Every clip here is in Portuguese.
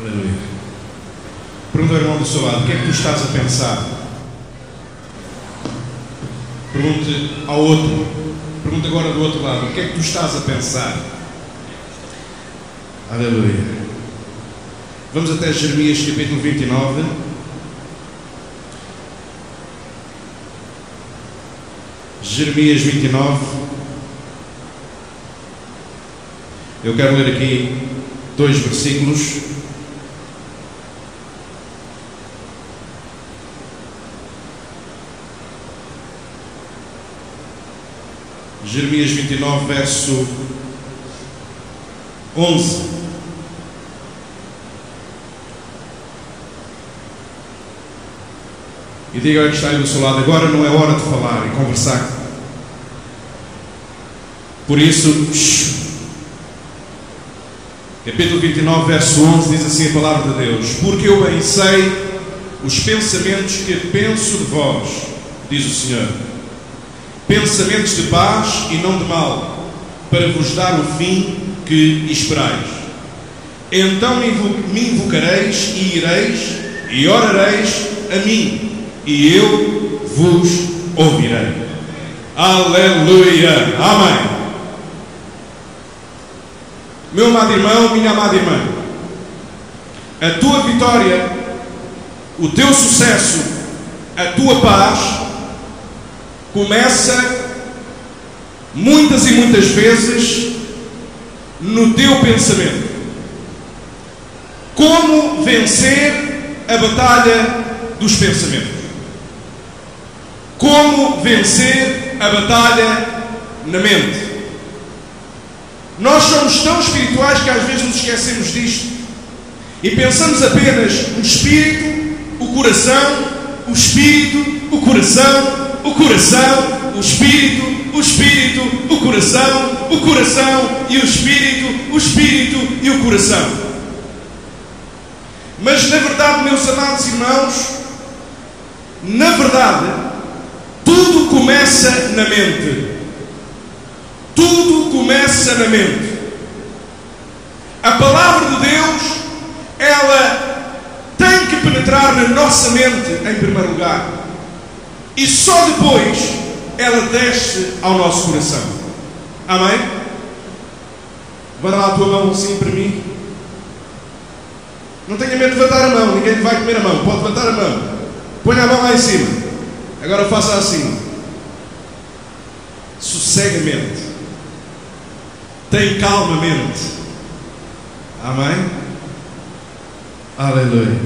Aleluia. Pergunta ao irmão do seu lado: o que é que tu estás a pensar? Pergunte ao outro. Pergunta agora do outro lado: o que é que tu estás a pensar? Aleluia. Vamos até Jeremias capítulo 29. Jeremias 29. Eu quero ler aqui dois versículos. Jeremias 29, verso 11. E diga ao que está aí do seu lado: agora não é hora de falar e conversar. Por isso, capítulo 29, verso 11 diz assim a palavra de Deus: Porque eu bem sei os pensamentos que penso de vós, diz o Senhor, pensamentos de paz e não de mal, para vos dar o fim que esperais. Então me invocareis e ireis e orareis a mim e eu vos ouvirei. Aleluia. Amém. Meu amado irmão, minha amada irmã, a tua vitória, o teu sucesso, a tua paz começa muitas e muitas vezes no teu pensamento. Como vencer a batalha dos pensamentos? Como vencer a batalha na mente? Nós somos tão espirituais que às vezes nos esquecemos disto e pensamos apenas no espírito, o coração, o espírito, o coração, o coração, o espírito, o espírito, o coração, o coração e o espírito, o espírito e o coração. Mas na verdade, meus amados irmãos, na verdade, tudo começa na mente. Tudo começa na mente. A palavra de Deus, ela tem que penetrar na nossa mente em primeiro lugar. E só depois ela desce ao nosso coração. Amém? Vai lá a tua mão assim para mim. Não tenha medo de levantar a mão, ninguém vai comer a mão. Pode levantar a mão. Põe a mão lá em cima. Agora faça assim. Sossegamente. Tem calmamente. Amém? Aleluia.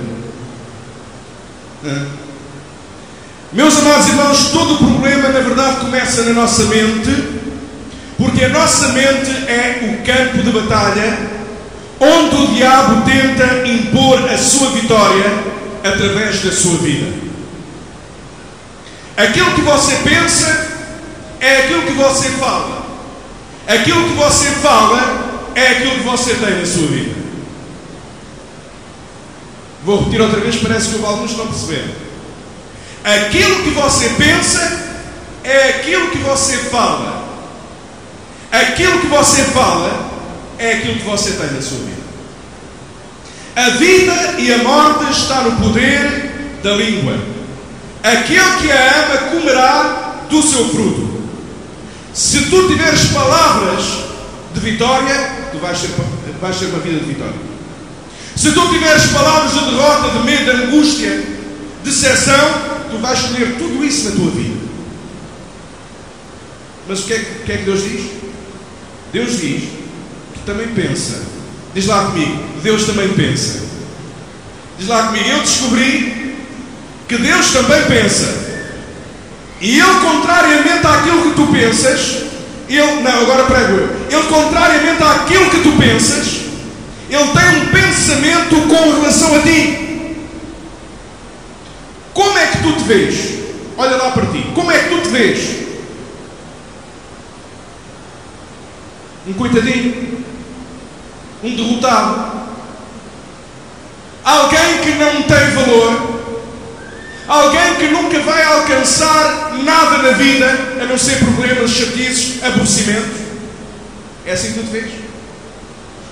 Meus amados irmãos, todo o problema na verdade começa na nossa mente, porque a nossa mente é o campo de batalha onde o diabo tenta impor a sua vitória através da sua vida. Aquilo que você pensa é aquilo que você fala. Aquilo que você fala é aquilo que você tem na sua vida. Vou repetir outra vez, parece que alguns não perceberam. Aquilo que você pensa é aquilo que você fala. Aquilo que você fala é aquilo que você tem na sua vida. A vida e a morte está no poder da língua. Aquele que a ama comerá do seu fruto. Se tu tiveres palavras de vitória, tu vais vais ter uma vida de vitória. Se tu tiveres palavras de derrota, de medo, de angústia, de decepção, tu vais escolher tudo isso na tua vida. Mas o que, é, o que é que Deus diz? Deus diz que também pensa. Diz lá comigo, Deus também pensa. Diz lá comigo, eu descobri que Deus também pensa. E Ele, contrariamente àquilo que tu pensas, Ele, não, agora prego eu. Ele, contrariamente àquilo que tu pensas, Ele tem um pensamento com relação a ti. Como é que tu te vês? Olha lá para ti. Como é que tu te vês? Um coitadinho. Um derrotado. Alguém que não tem valor. Alguém que nunca vai alcançar nada na vida, a não ser problemas, chatices, aborrecimentos. É assim que tu te vês?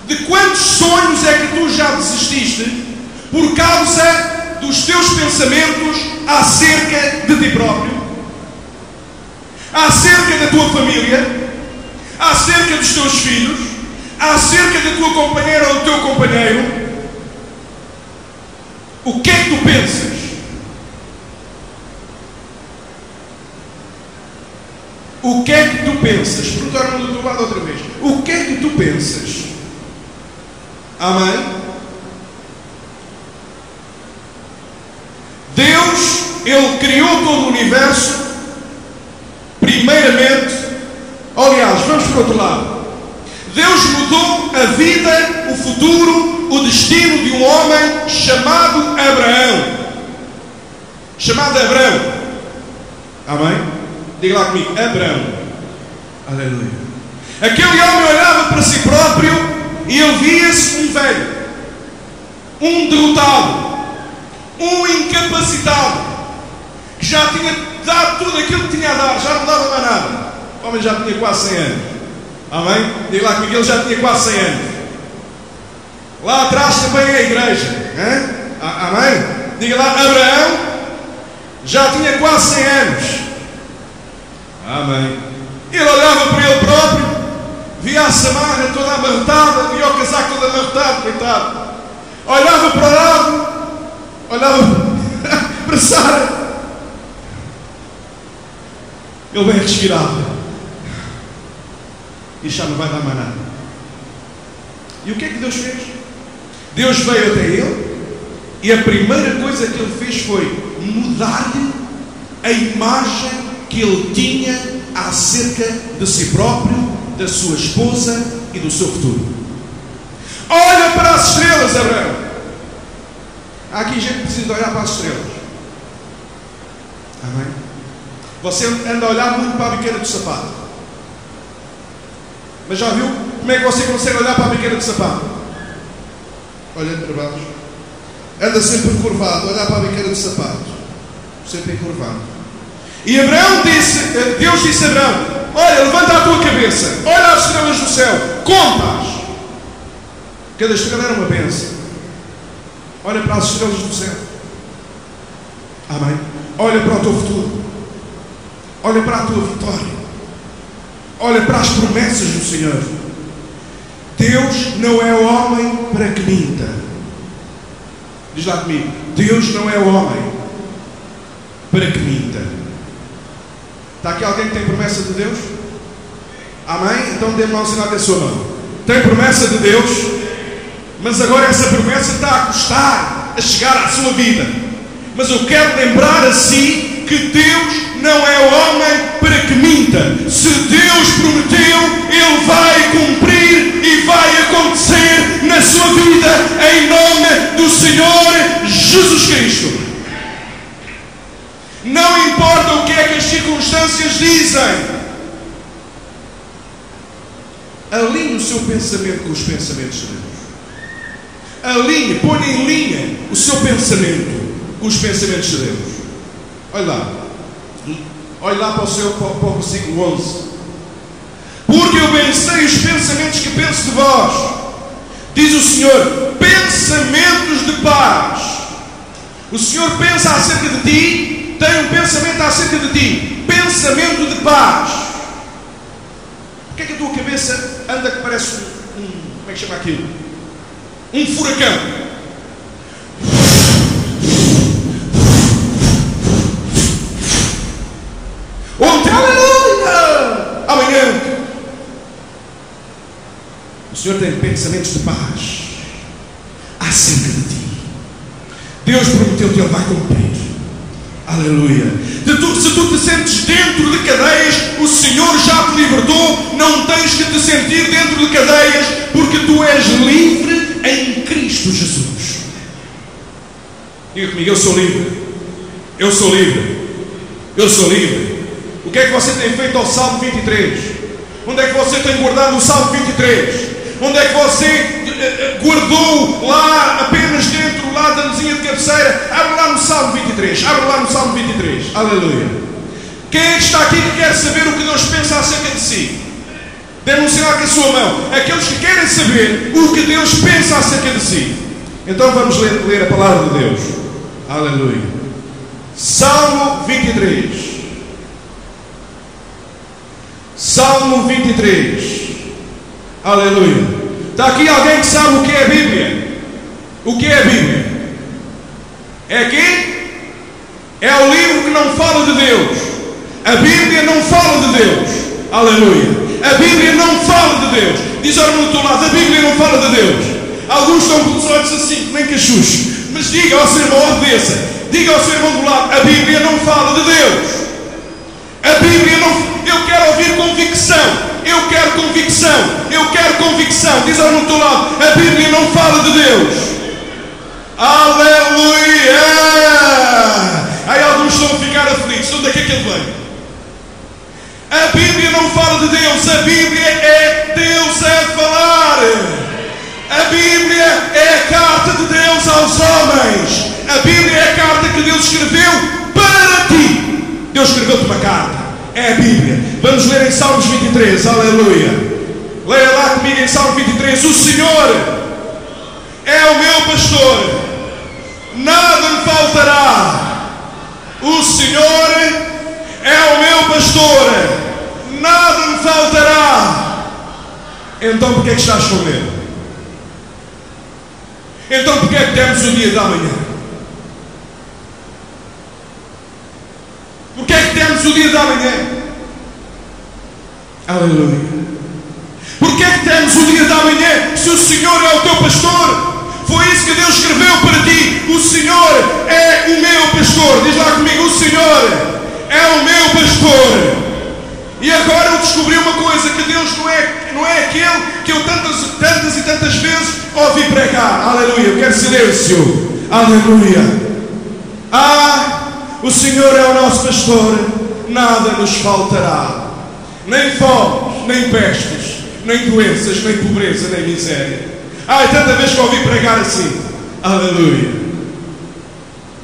De quantos sonhos é que tu já desististe por causa dos teus pensamentos acerca de ti próprio? Acerca da tua família? Acerca dos teus filhos? Acerca da tua companheira ou do teu companheiro? O que é que tu pensas? O que é que tu pensas? Perguntaram do teu lado outra vez. O que é que tu pensas? Amém? Deus, Ele criou todo o universo, primeiramente. Aliás, vamos para o outro lado. Deus mudou a vida, o futuro, o destino de um homem chamado Abraão. Chamado Abraão. Amém? Diga lá comigo, Abraão. Aleluia. Aquele homem olhava para si próprio e ele via-se um velho, um derrotado, um incapacitado, que já tinha dado tudo aquilo que tinha a dar, já não dava mais nada. O homem já tinha quase 100 anos. Amém? Diga lá comigo, ele já tinha quase 100 anos. Lá atrás também é a igreja. Hein? Amém? Diga lá, Abraão já tinha quase 100 anos. Amém. Ele olhava para ele próprio, via a samarra toda amarrotada, via o casaco todo amarrotado, coitado. Olhava para o lado, olhava para Sara. Ele bem respirava. E já não vai dar mais nada. E o que é que Deus fez? Deus veio até ele e a primeira coisa que ele fez foi mudar-lhe a imagem que ele tinha acerca de si próprio, da sua esposa e do seu futuro. Olha para as estrelas, Abraão. Aqui gente que precisa olhar para as estrelas. Amém? Você anda a olhar muito para a biqueira do sapato. Mas já viu como é que você consegue olhar para a biqueira do sapato? Olhando para baixo. Anda sempre curvado, olhar para a biqueira do sapato. Sempre encurvado. E Abraão disse, eh, Deus disse a Abraão: Olha, levanta a tua cabeça, olha as estrelas do céu, contas. Cada estrela era uma benção. Olha para as estrelas do céu. Amém. Olha para o teu futuro. Olha para a tua vitória. Olha para as promessas do Senhor. Deus não é homem para que minta. Diz lá comigo: Deus não é homem para que minta. Está aqui alguém que tem promessa de Deus? Amém? Então dê-me um sinal de sua mão. Tem promessa de Deus, mas agora essa promessa está a custar a chegar à sua vida. Mas eu quero lembrar a si que Deus não é homem para que minta. Se Deus prometeu, Ele vai cumprir e vai acontecer na sua vida, em nome do Senhor Jesus Cristo. Não importa o que é que as circunstâncias dizem. Alinhe o seu pensamento com os pensamentos de Deus. Alinhe, ponha em linha o seu pensamento com os pensamentos de Deus. Olha lá. Olha lá para o, seu, para, para o versículo 11. Porque eu bem sei os pensamentos que penso de vós. Diz o Senhor, pensamentos de paz. O Senhor pensa acerca de ti tem um pensamento acerca de ti, pensamento de paz. Porquê é que a tua cabeça anda que parece um como é que chama aquilo? Um furacão. Ontem, aleluia! Amanhã, o Senhor tem pensamentos de paz acerca de ti. Deus prometeu que Ele vai cumprir. Aleluia. Tu, se tu te sentes dentro de cadeias, o Senhor já te libertou. Não tens que te sentir dentro de cadeias, porque tu és livre em Cristo Jesus. Diga comigo, eu sou livre. Eu sou livre. Eu sou livre. O que é que você tem feito ao Salmo 23? Onde é que você tem guardado o Salmo 23? Onde é que você eh, eh, guardou lá apenas dentro lá da mesinha de cabeceira? Abre lá no Salmo 23. Abre lá no Salmo 23. Aleluia. Quem é que está aqui que quer saber o que Deus pensa acerca de si? Sinal com a sua mão. Aqueles que querem saber o que Deus pensa acerca de si. Então vamos ler, ler a palavra de Deus. Aleluia. Salmo 23. Salmo 23. Aleluia. Está aqui alguém que sabe o que é a Bíblia? O que é a Bíblia? É aqui? É o livro que não fala de Deus. A Bíblia não fala de Deus. Aleluia. A Bíblia não fala de Deus. Diz ao irmão do teu lado, a Bíblia não fala de Deus. Alguns estão com os olhos assim, nem cachucho. Mas diga ao seu irmão, obedeça. Diga ao seu irmão do lado, a Bíblia não fala de Deus. A Bíblia não. Eu quero ouvir convicção. Eu quero convicção. Eu quero convicção. Diz ao teu lado, a Bíblia não fala de Deus. Aleluia! Aí alguns estão a ficar aflitos. Onde é que é que ele veio? A Bíblia não fala de Deus, a Bíblia é Deus a falar. A Bíblia é a carta de Deus aos homens. A Bíblia é a carta que Deus escreveu para ti. Deus escreveu-te uma carta. É a Bíblia. Vamos ler em Salmos 23. Aleluia. Leia lá comigo em Salmo 23. O Senhor é o meu pastor. Nada me faltará. O Senhor é o meu pastor, nada me faltará. Então por que é que estás com medo? Então por que é que temos o dia da manhã? Por que é que temos o dia da manhã? Aleluia. Por que é que temos o dia da manhã se o Senhor é o teu pastor? Foi isso que Deus escreveu para ti. O Senhor é o meu pastor. Diz lá comigo: O Senhor é o meu pastor. E agora eu descobri uma coisa: que Deus não é, não é aquele que eu tantas, tantas e tantas vezes ouvi pregar. Aleluia. Eu quero silêncio. Aleluia. Ah, o Senhor é o nosso pastor, nada nos faltará. Nem fome, nem pestes, nem doenças, nem pobreza, nem miséria. Ah, tanta vez que ouvi pregar assim. Aleluia.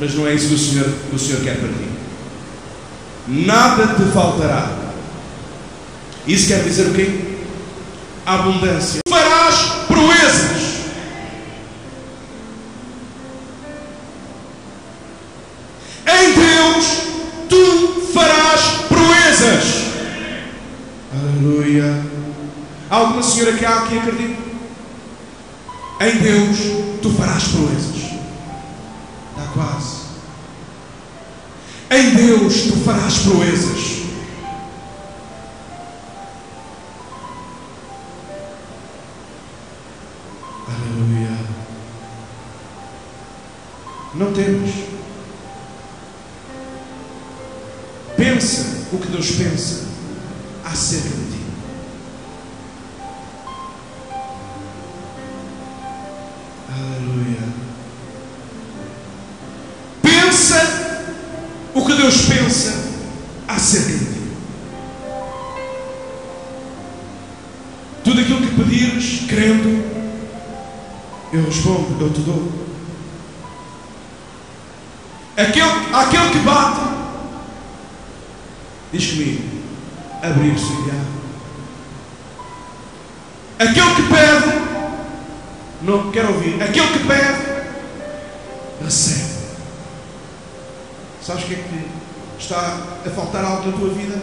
Mas não é isso que o Senhor, o Senhor quer para ti nada te faltará. Isso quer dizer o quê? Abundância. Farás proezas. Em Deus tu farás proezas. Aleluia. Há alguma senhora que há que acredita? Em Deus tu farás proezas. Deus tu farás proezas. Aleluia. Não temas. Não quero ouvir, aquele que pede, recebe. Sabes o que é que está a faltar algo na tua vida?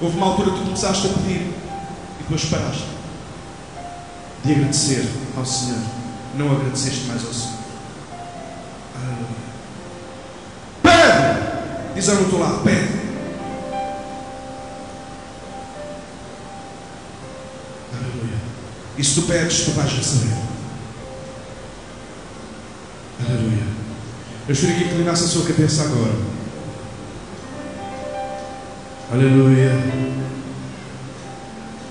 Houve uma altura que tu começaste a pedir e depois paraste de agradecer ao Senhor. Não agradeceste mais ao Senhor. Aleluia. Pede! Diz ao outro lado, pede. Aleluia. E se tu pedes, tu vais receber. Aleluia. Eu gostaria que inclinasse a sua cabeça agora. Aleluia.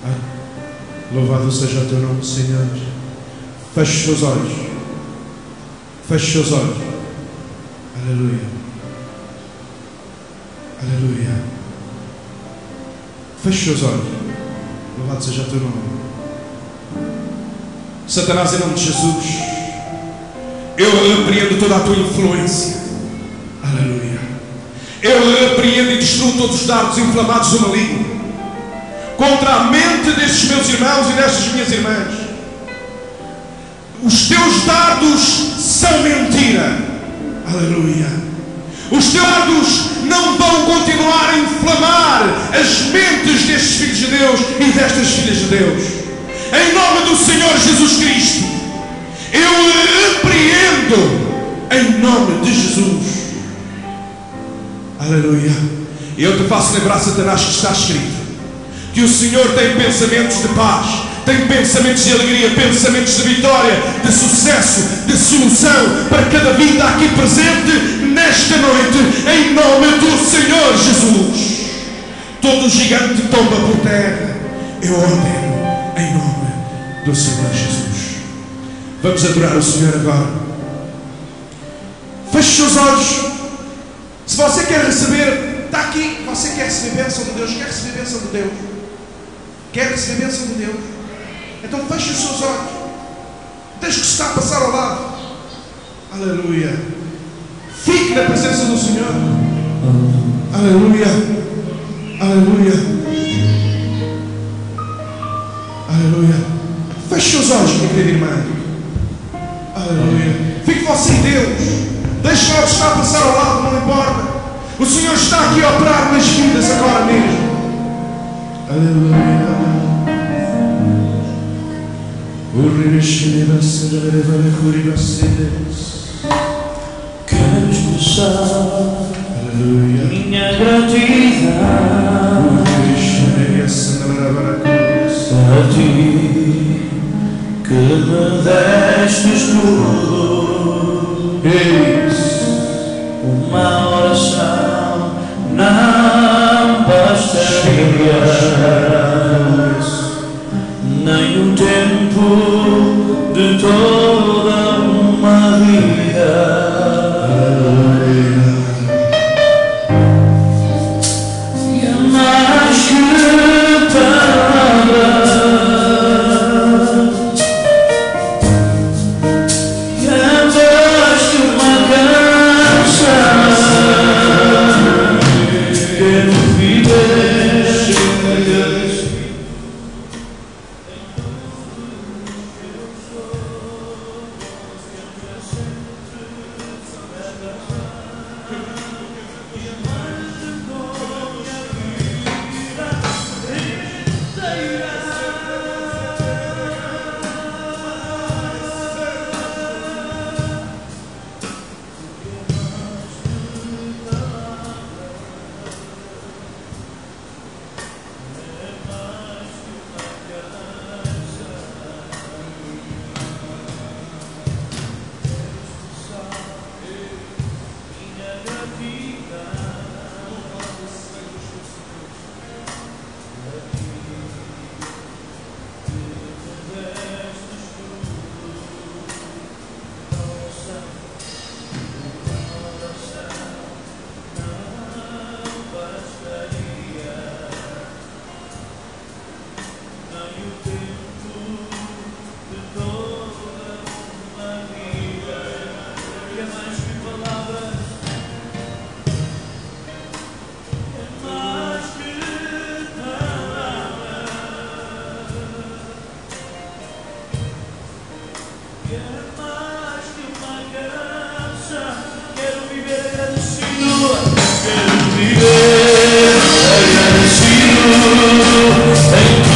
Ai, louvado seja o teu nome, Senhor. Feche seus olhos. Feche seus olhos. Aleluia. Aleluia. Feche seus olhos. Louvado seja o teu nome. Satanás, em nome de Jesus. Eu repreendo toda a tua influência. Aleluia. Eu repreendo e destruo todos os dardos inflamados do maligno. contra a mente destes meus irmãos e destas minhas irmãs. Os teus dardos são mentira. Aleluia. Os teus dardos não vão continuar a inflamar as mentes destes filhos de Deus e destas filhas de Deus. Em nome do Senhor Jesus Cristo, eu repreendo em nome de Jesus. Aleluia. E eu te faço lembrar, Satanás, que está escrito que o Senhor tem pensamentos de paz, tem pensamentos de alegria, pensamentos de vitória, de sucesso, de solução para cada vida aqui presente nesta noite, em nome do Senhor Jesus. Todo gigante tomba por terra, eu ordeno em nome do Senhor Jesus. Vamos adorar o Senhor agora. Feche os seus olhos. Se você quer receber, está aqui, você quer receber bênção de Deus, quer receber bênção de Deus. Quer receber bênção de Deus? Então feche os seus olhos. Deixe que está a passar ao lado. Aleluia. Fique na presença do Senhor. Aleluia. Aleluia. Aleluia. Feche os olhos, minha querida irmã. Aleluia. Fique você em Deus. Deixe o que está a passar ao lado, não importa. O Senhor está aqui a operar nas vidas agora mesmo. Aleluia. Quero expressar Aleluia. minha gratidão a ti que me destes tudo. Uma oração não bastaria, nem o tempo de toda Quero viver agradecido, quero viver agradecido em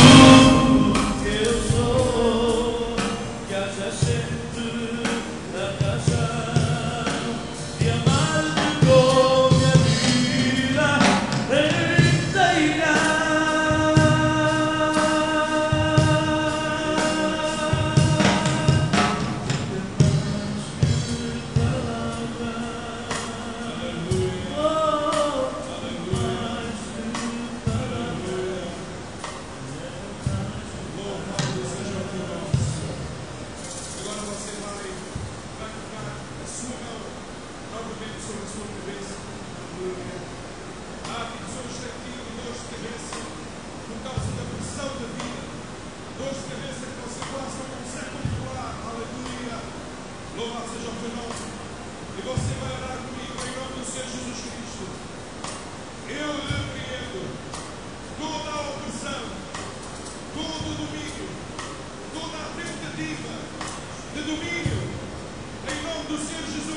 de domínio, em nome do Senhor Jesus.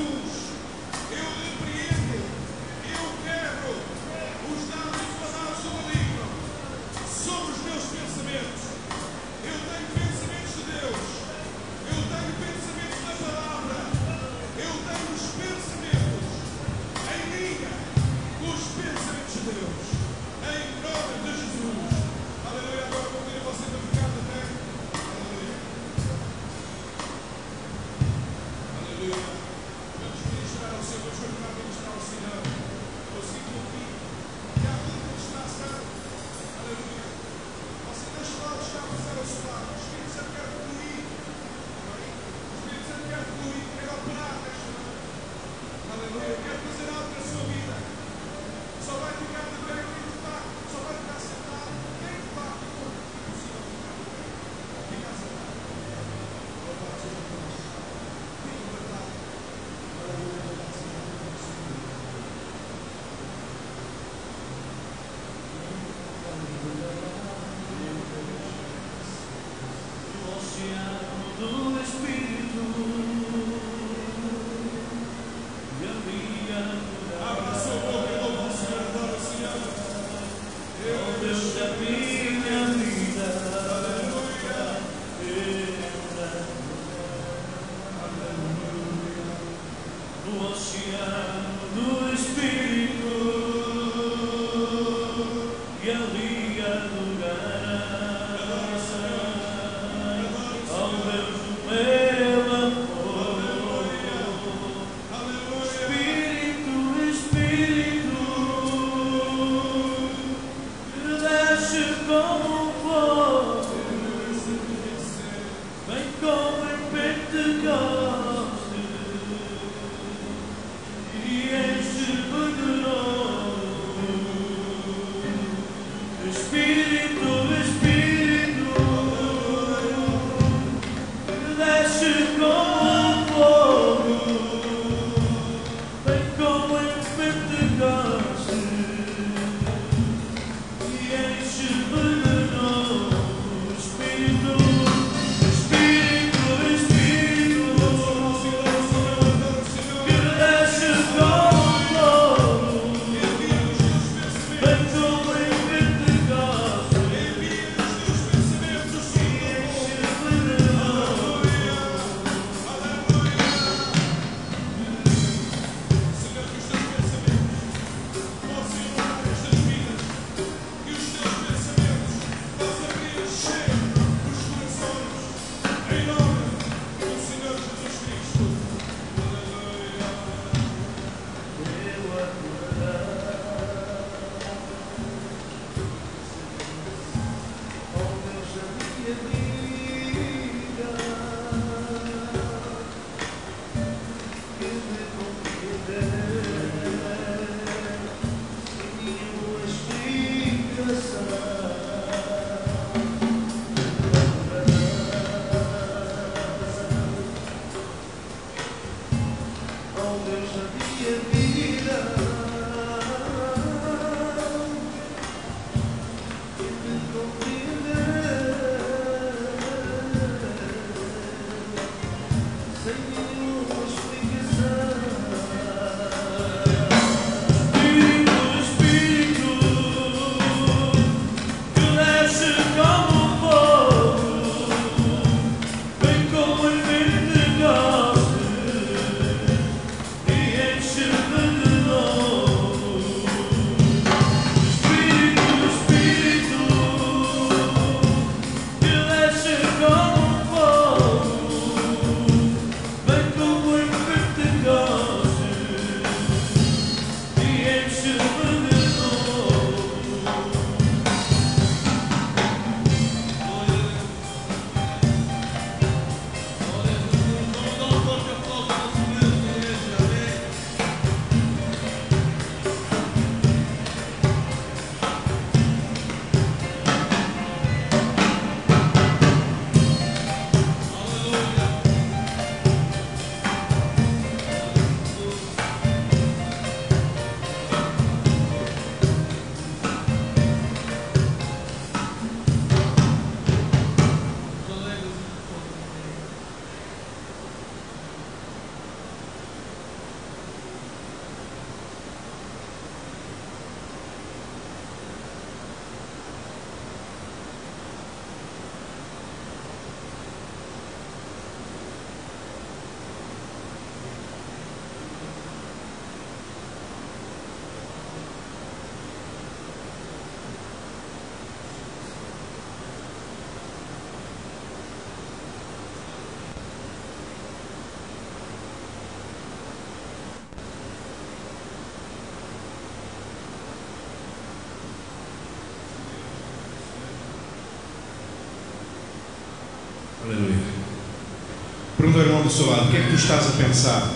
Pergunta ao irmão do seu lado: o que é que tu estás a pensar?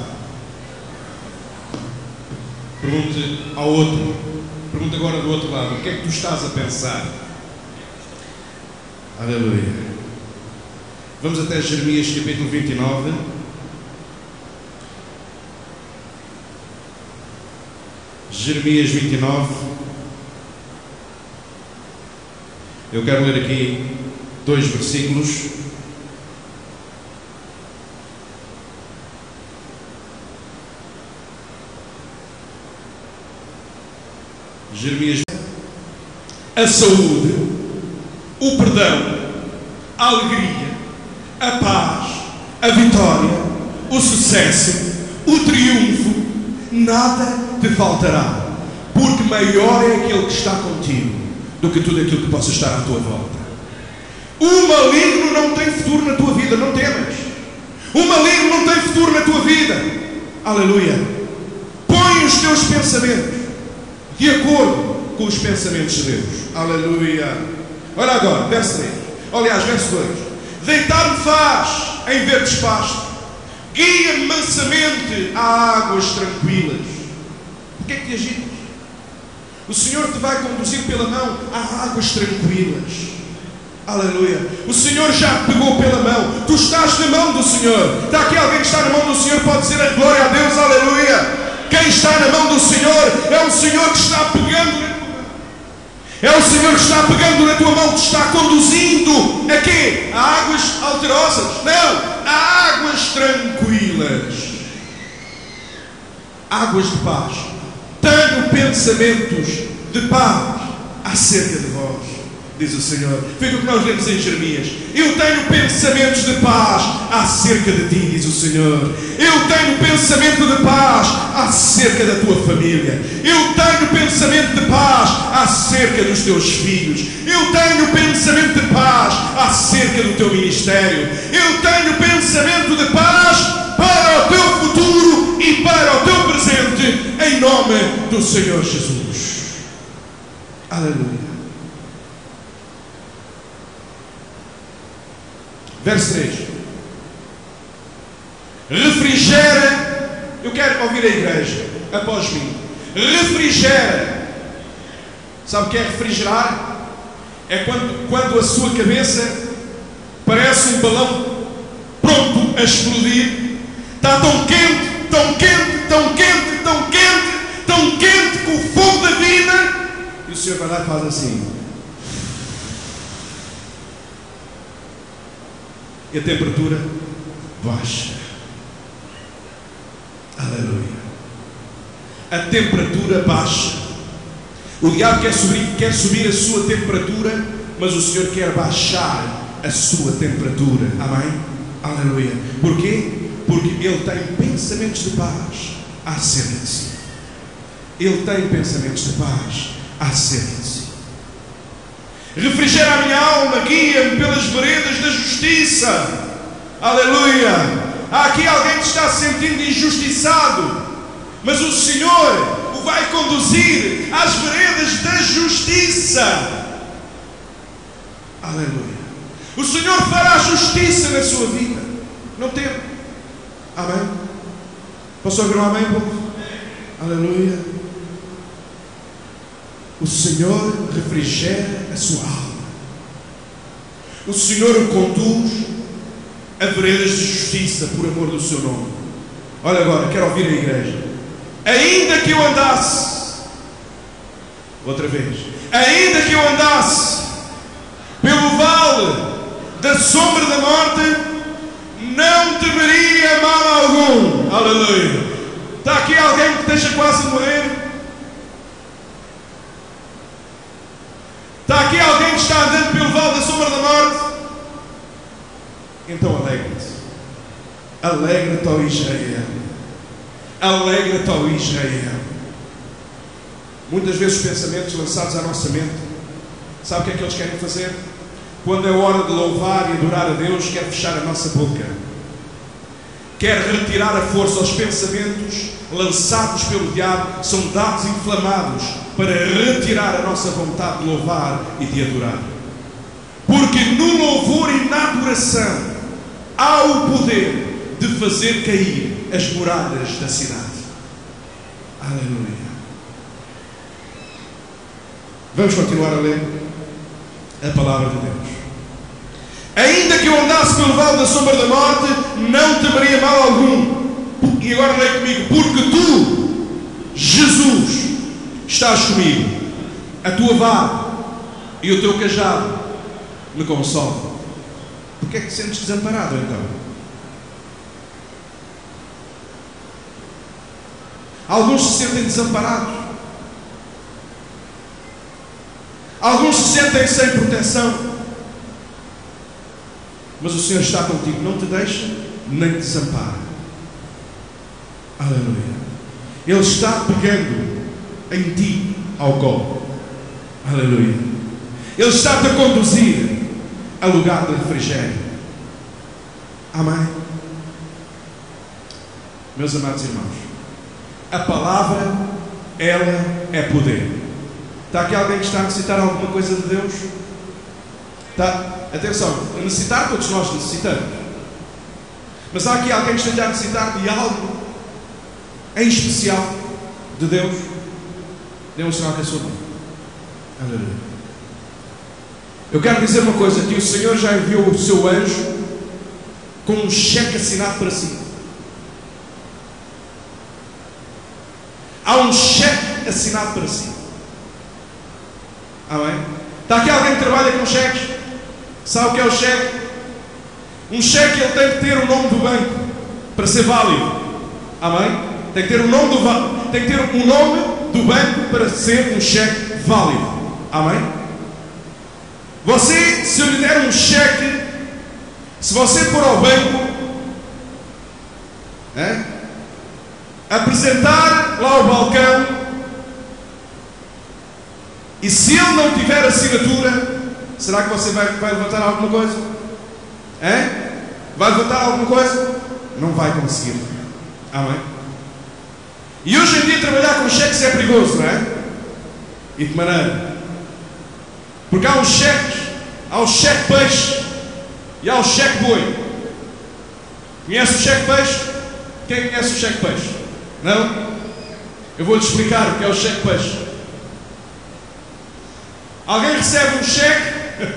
Pergunte ao outro. Pergunta agora do outro lado: o que é que tu estás a pensar? Aleluia. Vamos até Jeremias capítulo 29. Jeremias 29. Eu quero ler aqui dois versículos. Jeremias. A saúde, o perdão, a alegria, a paz, a vitória, o sucesso, o triunfo, nada te faltará, porque maior é aquele que está contigo do que tudo aquilo que possa estar à tua volta. O maligno não tem futuro na tua vida, não temas. O maligno não tem futuro na tua vida. Aleluia. Põe os teus pensamentos de acordo com os pensamentos de Deus. Aleluia. Olha agora, verso 3. Aliás, verso 2. Deitar-me faz em verdes pastos. Guia-me mansamente a águas tranquilas. Por que é que te agitas? O Senhor te vai conduzir pela mão a águas tranquilas. Aleluia. O Senhor já te pegou pela mão. Tu estás na mão do Senhor. Está aqui alguém que está na mão do Senhor, pode dizer a glória a Deus. Aleluia. Quem está na mão do Senhor é o Senhor que está pegando. É o Senhor que está pegando na tua mão, que está conduzindo a quê? A águas alterosas? Não, a águas tranquilas. Águas de paz. Tenho pensamentos de paz acerca de vós, diz o Senhor. Foi o que nós lemos em Jeremias. Eu tenho pensamentos de paz acerca de ti, diz o Senhor. Eu tenho pensamento de paz acerca da tua família. Eu tenho pensamento de paz acerca dos teus filhos. Eu tenho pensamento de paz acerca do teu ministério. Eu tenho pensamento de paz para o teu futuro e para o teu presente, em nome do Senhor Jesus. Aleluia. Verso 3. Refrigera. Eu quero ouvir a igreja após mim. Refrigera. Sabe o que é refrigerar? É quando, quando a sua cabeça parece um balão pronto a explodir. Está tão quente, tão quente, tão quente, tão quente, tão quente com o fogo da vida. E o Senhor vai lá e faz assim. E a temperatura baixa. Aleluia. A temperatura baixa. O diabo quer subir, quer subir a sua temperatura, mas o Senhor quer baixar a sua temperatura. Amém? Aleluia. Porquê? Porque Ele tem pensamentos de paz acerca de si. Ele tem pensamentos de paz acerca de si. Refrigera a minha alma, guia-me pelas veredas da justiça. Aleluia. Há aqui alguém que está se sentindo injustiçado, mas o Senhor o vai conduzir às veredas da justiça. Aleluia. O Senhor fará justiça na sua vida. Não teme. Amém. Posso ouvir um amém, povo? Aleluia. O Senhor refrigera a sua alma. O Senhor o conduz a veredas de justiça por amor do seu nome. Olha agora, quero ouvir a igreja. Ainda que eu andasse, outra vez, ainda que eu andasse pelo vale da sombra da morte, não temeria mal algum. Aleluia. Está aqui alguém que esteja quase morrer? Está aqui alguém que está andando pelo vale da sombra da morte? Então alegra-te. Alegra-te, ó Israel. Alegra-te, ó Israel. Muitas vezes os pensamentos lançados à nossa mente, sabe o que é que eles querem fazer? Quando é hora de louvar e adorar a Deus, quer fechar a nossa boca. Quer retirar a força aos pensamentos lançados pelo diabo, são dados inflamados para retirar a nossa vontade de louvar e de adorar. Porque no louvor e na adoração há o poder fazer cair as muralhas da cidade. Aleluia. Vamos continuar a ler a palavra de Deus. Ainda que eu andasse pelo vale da sombra da morte, não temeria mal algum. E agora leia comigo, porque tu, Jesus, estás comigo. A tua vara e o teu cajado me consolam. Porquê é que te sentes desamparado então? Alguns se sentem desamparados. Alguns se sentem sem proteção. Mas o Senhor está contigo, não te deixa nem te desampara. Aleluia. Ele está pegando em ti ao colo. Aleluia. Ele está-te a conduzir a lugar de refrigério. Amém. Meus amados irmãos, a palavra, ela é poder. Está aqui alguém que está a necessitar alguma coisa de Deus? Está? Atenção, a necessitar todos nós necessitamos. Mas há aqui alguém que esteja a necessitar de algo em especial de Deus? Um a sua mão. Aleluia. Eu quero dizer uma coisa: que o Senhor já enviou o seu anjo com um cheque assinado para si. Há um cheque assinado para si. Amém? Está aqui alguém que trabalha com cheques? Sabe o que é o cheque? Um cheque ele tem que ter o nome do banco para ser válido. Amém? Tem que ter o nome do, tem que ter o nome do banco para ser um cheque válido. Amém? Você, se eu lhe der um cheque, se você for ao banco, é? apresentar lá ao balcão, e se ele não tiver assinatura, será que você vai, vai levantar alguma coisa? É? Vai levantar alguma coisa? Não vai conseguir. Amém? E hoje em dia trabalhar com cheques é perigoso, não é? E de maneira? Porque há os cheques, há o cheque peixe e há o cheque boi. Conhece o cheque peixe? Quem conhece o cheque peixe? Não? Eu vou-lhe explicar o que é o cheque peixe. Alguém recebe um cheque,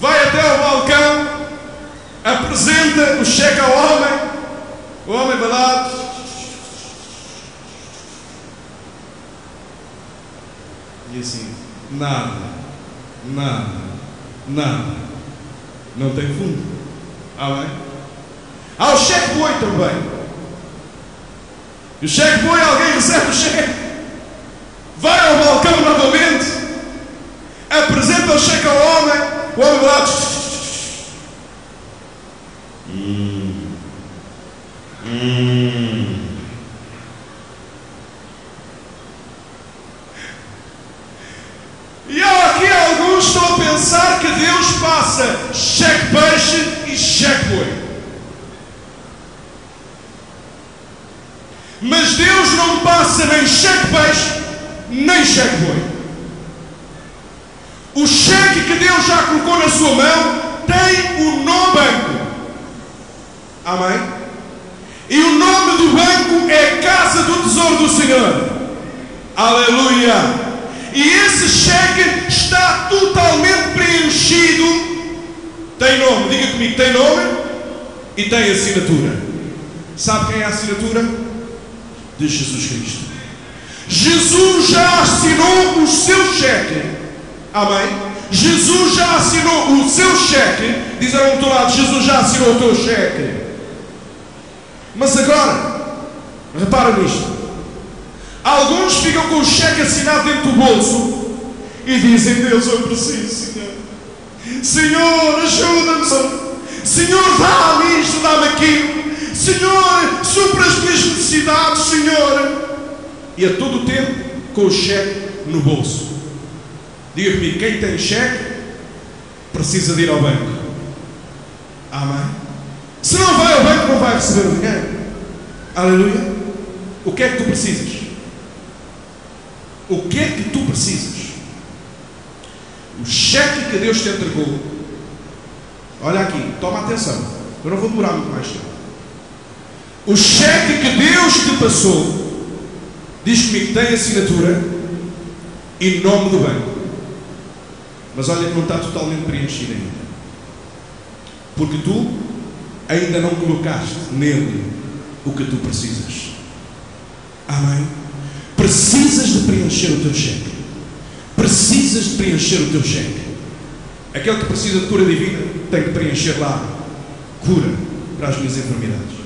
vai até ao balcão, apresenta o cheque ao homem, o homem vai lá. E assim, nada, nada, nada, não tem fundo. Amém? Há o cheque boi também. E o cheque boi, alguém recebe o cheque, vai ao balcão novamente, apresenta o cheque ao homem, o homem vai lá. Hum. Hum. E há aqui alguns que estão a pensar que Deus passa cheque peixe e cheque boi. Mas Deus não passa nem cheque peixe, nem cheque boi. O cheque que Deus já colocou na sua mão tem o nome banco. Amém? E o nome do banco é Casa do Tesouro do Senhor. Aleluia! E esse cheque está totalmente preenchido. Tem nome, diga comigo, tem nome e tem assinatura. Sabe quem é a assinatura? De Jesus Cristo. Jesus já assinou o seu cheque. Amém? Jesus já assinou o seu cheque. Diz ao outro lado: Jesus já assinou o teu cheque. Mas agora, repara nisto. Alguns ficam com o cheque assinado dentro do bolso e dizem: Deus, eu preciso, Senhor. Senhor, ajuda-me, Senhor. Senhor, dá-me isto, dá-me aquilo. Senhor, supra as minhas necessidades, Senhor. E a todo o tempo com o cheque no bolso. Diga comigo, quem tem cheque precisa de ir ao banco. Amém? Se não vai ao banco, não vai receber o dinheiro. Aleluia. O que é que tu precisas? O que é que tu precisas? O cheque que Deus te entregou. Olha aqui, toma atenção. Eu não vou demorar muito mais tempo. O cheque que Deus te passou, diz comigo que tem assinatura e nome do banco. Mas olha que não está totalmente preenchido ainda. Porque tu ainda não colocaste nele o que tu precisas. Amém? Precisas de preencher o teu cheque. Precisas de preencher o teu cheque. Aquele que precisa de cura divina tem que preencher lá cura para as minhas enfermidades.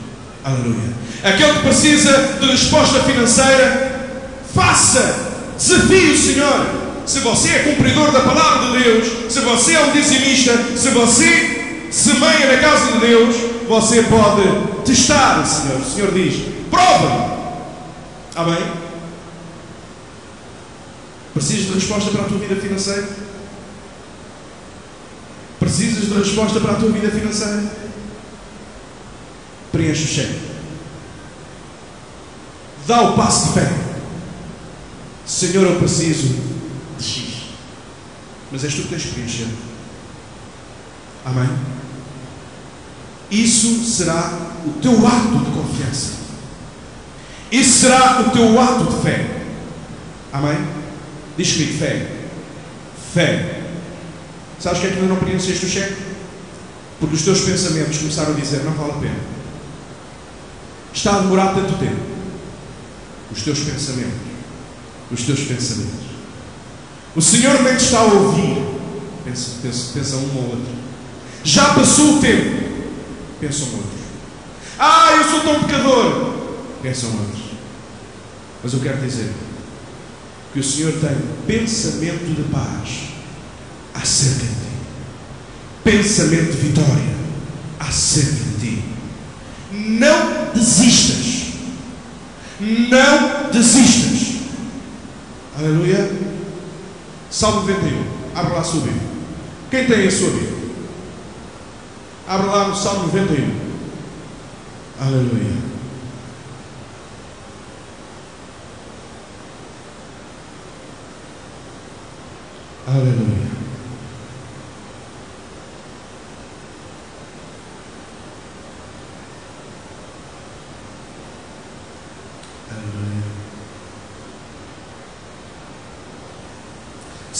Aleluia. Aquele que precisa de resposta financeira, faça. Desafie o Senhor. Se você é cumpridor da palavra de Deus, se você é um dizimista, se você semeia na casa de Deus, você pode testar o Senhor. O Senhor diz: prova-me. Amém? Precisas de resposta para a tua vida financeira? Precisas de resposta para a tua vida financeira? Preenche o cheque. Dá o passo de fé. Senhor, eu preciso de X. Mas és tu que tens que preencher. Amém? Isso será o teu ato de confiança. Isso será o teu ato de fé. Amém? Diz comigo, fé. Fé. Sabes que é que ainda não preencheste o cheque? Porque os teus pensamentos começaram a dizer: não vale a pena. Está a demorar tanto tempo. Os teus pensamentos. Os teus pensamentos. O Senhor nem te está a ouvir. Pensa, pensa, pensa um ou outro. Já passou o tempo. Pensam outros. Ah, eu sou tão pecador. Pensam outros. Mas eu quero dizer que o Senhor tem pensamento de paz acerca de ti. Pensamento de vitória acerca de ti. Não desistas. Não desistas. Aleluia. Salmo 91. Abre lá a sua Bíblia. Quem tem a sua Bíblia? Abre lá no Salmo 91. Aleluia. Aleluia. Aleluia.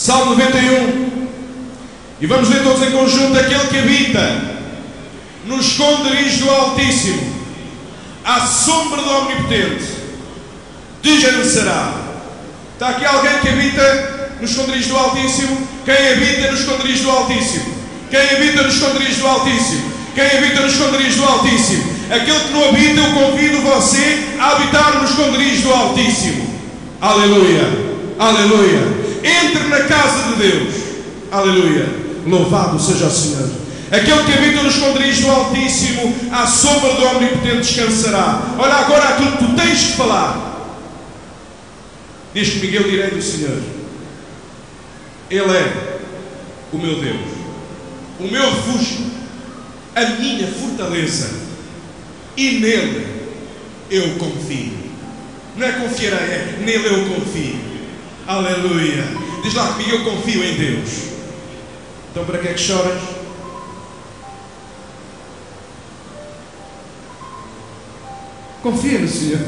Salmo 91. E vamos ler todos em conjunto aquele que habita no esconderijo do Altíssimo, à sombra do Omnipotente, descansará. Está aqui alguém que habita no esconderijo do Altíssimo? Quem habita no esconderijo do Altíssimo? Quem habita no esconderijo do Altíssimo? Quem habita no esconderijo do Altíssimo? Aquele que não habita, eu convido você a habitar no esconderijo do Altíssimo. Aleluia, aleluia. Na casa de Deus. Aleluia. Louvado seja o Senhor. Aquele que habita no esconderijo do Altíssimo, à sombra do Omnipotente descansará. Olha agora aquilo que tu tens que falar. Diz comigo, eu direi do Senhor. Ele é o meu Deus, o meu refúgio, a minha fortaleza, e nele eu confio. Não é confiarei, é nele eu confio. Aleluia. Diz lá comigo, eu confio em Deus. Então para que é que choras? Confia no Senhor.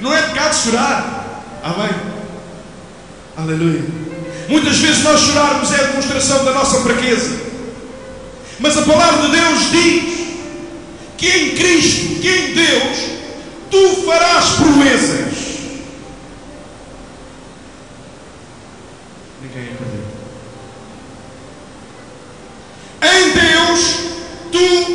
Não é pecado chorar. Amém. Aleluia. Muitas vezes nós chorarmos é a demonstração da nossa fraqueza. Mas a palavra de Deus diz que em Cristo, que em Deus, tu farás proezas. push, two,